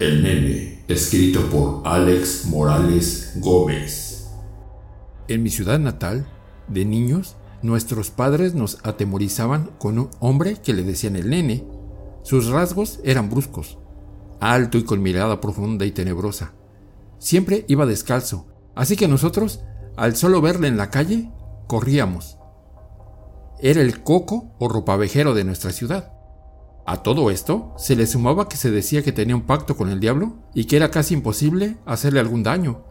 El nene, escrito por Alex Morales Gómez. En mi ciudad natal, de niños, nuestros padres nos atemorizaban con un hombre que le decían el nene. Sus rasgos eran bruscos, alto y con mirada profunda y tenebrosa. Siempre iba descalzo, así que nosotros, al solo verle en la calle, corríamos. Era el coco o ropavejero de nuestra ciudad. A todo esto se le sumaba que se decía que tenía un pacto con el diablo y que era casi imposible hacerle algún daño.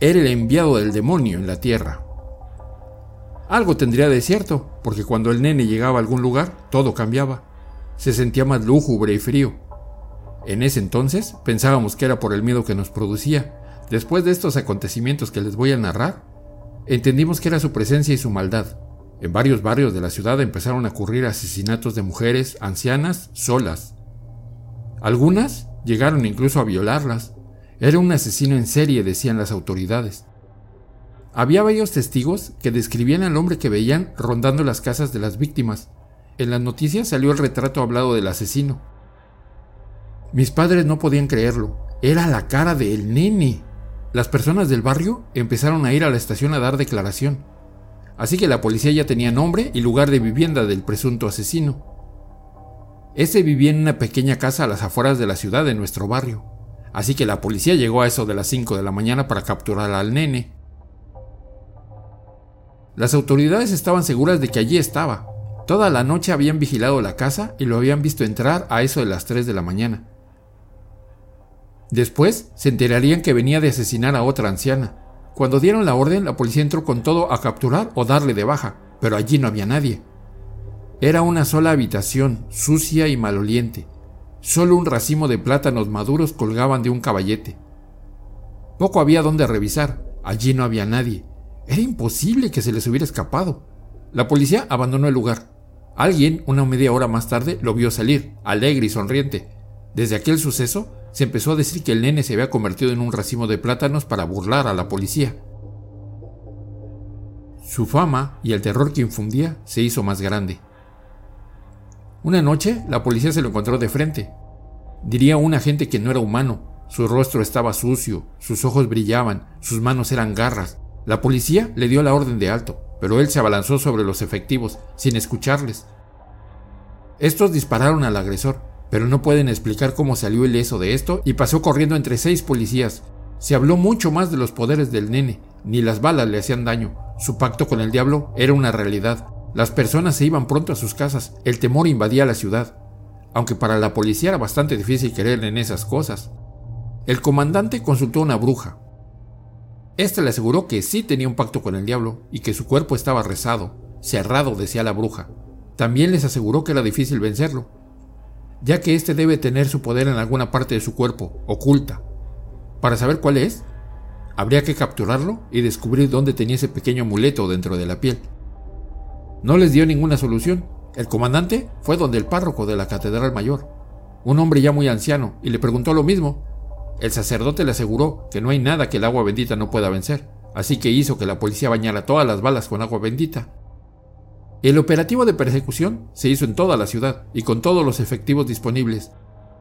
Era el enviado del demonio en la tierra. Algo tendría de cierto, porque cuando el nene llegaba a algún lugar, todo cambiaba. Se sentía más lúgubre y frío. En ese entonces pensábamos que era por el miedo que nos producía. Después de estos acontecimientos que les voy a narrar, entendimos que era su presencia y su maldad. En varios barrios de la ciudad empezaron a ocurrir asesinatos de mujeres ancianas solas. Algunas llegaron incluso a violarlas. Era un asesino en serie, decían las autoridades. Había varios testigos que describían al hombre que veían rondando las casas de las víctimas. En las noticias salió el retrato hablado del asesino. Mis padres no podían creerlo. Era la cara del nene. Las personas del barrio empezaron a ir a la estación a dar declaración. Así que la policía ya tenía nombre y lugar de vivienda del presunto asesino. Ese vivía en una pequeña casa a las afueras de la ciudad de nuestro barrio. Así que la policía llegó a eso de las 5 de la mañana para capturar al nene. Las autoridades estaban seguras de que allí estaba. Toda la noche habían vigilado la casa y lo habían visto entrar a eso de las 3 de la mañana. Después se enterarían que venía de asesinar a otra anciana, cuando dieron la orden, la policía entró con todo a capturar o darle de baja, pero allí no había nadie. Era una sola habitación, sucia y maloliente. Solo un racimo de plátanos maduros colgaban de un caballete. Poco había donde revisar, allí no había nadie. Era imposible que se les hubiera escapado. La policía abandonó el lugar. Alguien, una media hora más tarde, lo vio salir, alegre y sonriente. Desde aquel suceso, se empezó a decir que el nene se había convertido en un racimo de plátanos para burlar a la policía. Su fama y el terror que infundía se hizo más grande. Una noche la policía se lo encontró de frente. Diría un agente que no era humano. Su rostro estaba sucio, sus ojos brillaban, sus manos eran garras. La policía le dio la orden de alto, pero él se abalanzó sobre los efectivos, sin escucharles. Estos dispararon al agresor, pero no pueden explicar cómo salió ileso de esto y pasó corriendo entre seis policías. Se habló mucho más de los poderes del nene, ni las balas le hacían daño. Su pacto con el diablo era una realidad. Las personas se iban pronto a sus casas, el temor invadía la ciudad. Aunque para la policía era bastante difícil creer en esas cosas. El comandante consultó a una bruja. Esta le aseguró que sí tenía un pacto con el diablo y que su cuerpo estaba rezado, cerrado, decía la bruja. También les aseguró que era difícil vencerlo, ya que éste debe tener su poder en alguna parte de su cuerpo, oculta. Para saber cuál es, habría que capturarlo y descubrir dónde tenía ese pequeño amuleto dentro de la piel. No les dio ninguna solución. El comandante fue donde el párroco de la Catedral Mayor, un hombre ya muy anciano, y le preguntó lo mismo. El sacerdote le aseguró que no hay nada que el agua bendita no pueda vencer, así que hizo que la policía bañara todas las balas con agua bendita el operativo de persecución se hizo en toda la ciudad y con todos los efectivos disponibles.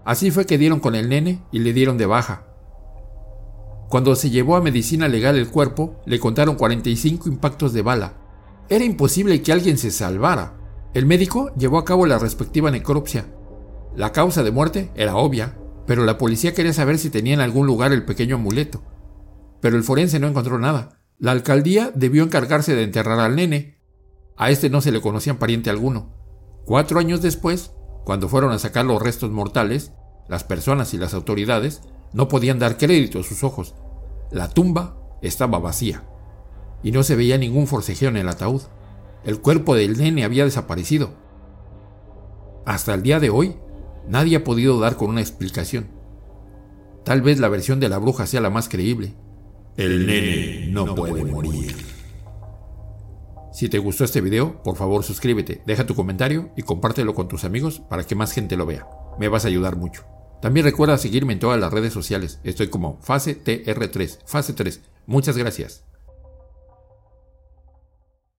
Así fue que dieron con el nene y le dieron de baja. Cuando se llevó a medicina legal el cuerpo, le contaron 45 impactos de bala. Era imposible que alguien se salvara. El médico llevó a cabo la respectiva necropsia. La causa de muerte era obvia, pero la policía quería saber si tenía en algún lugar el pequeño amuleto. Pero el forense no encontró nada. La alcaldía debió encargarse de enterrar al nene, a este no se le conocían pariente alguno. Cuatro años después, cuando fueron a sacar los restos mortales, las personas y las autoridades no podían dar crédito a sus ojos. La tumba estaba vacía y no se veía ningún forcejeo en el ataúd. El cuerpo del nene había desaparecido. Hasta el día de hoy, nadie ha podido dar con una explicación. Tal vez la versión de la bruja sea la más creíble. El nene no, puede morir. Si te gustó este video, por favor suscríbete, deja tu comentario y compártelo con tus amigos para que más gente lo vea. Me vas a ayudar mucho. También recuerda seguirme en todas las redes sociales. Estoy como Fase TR3, Fase 3. Muchas gracias.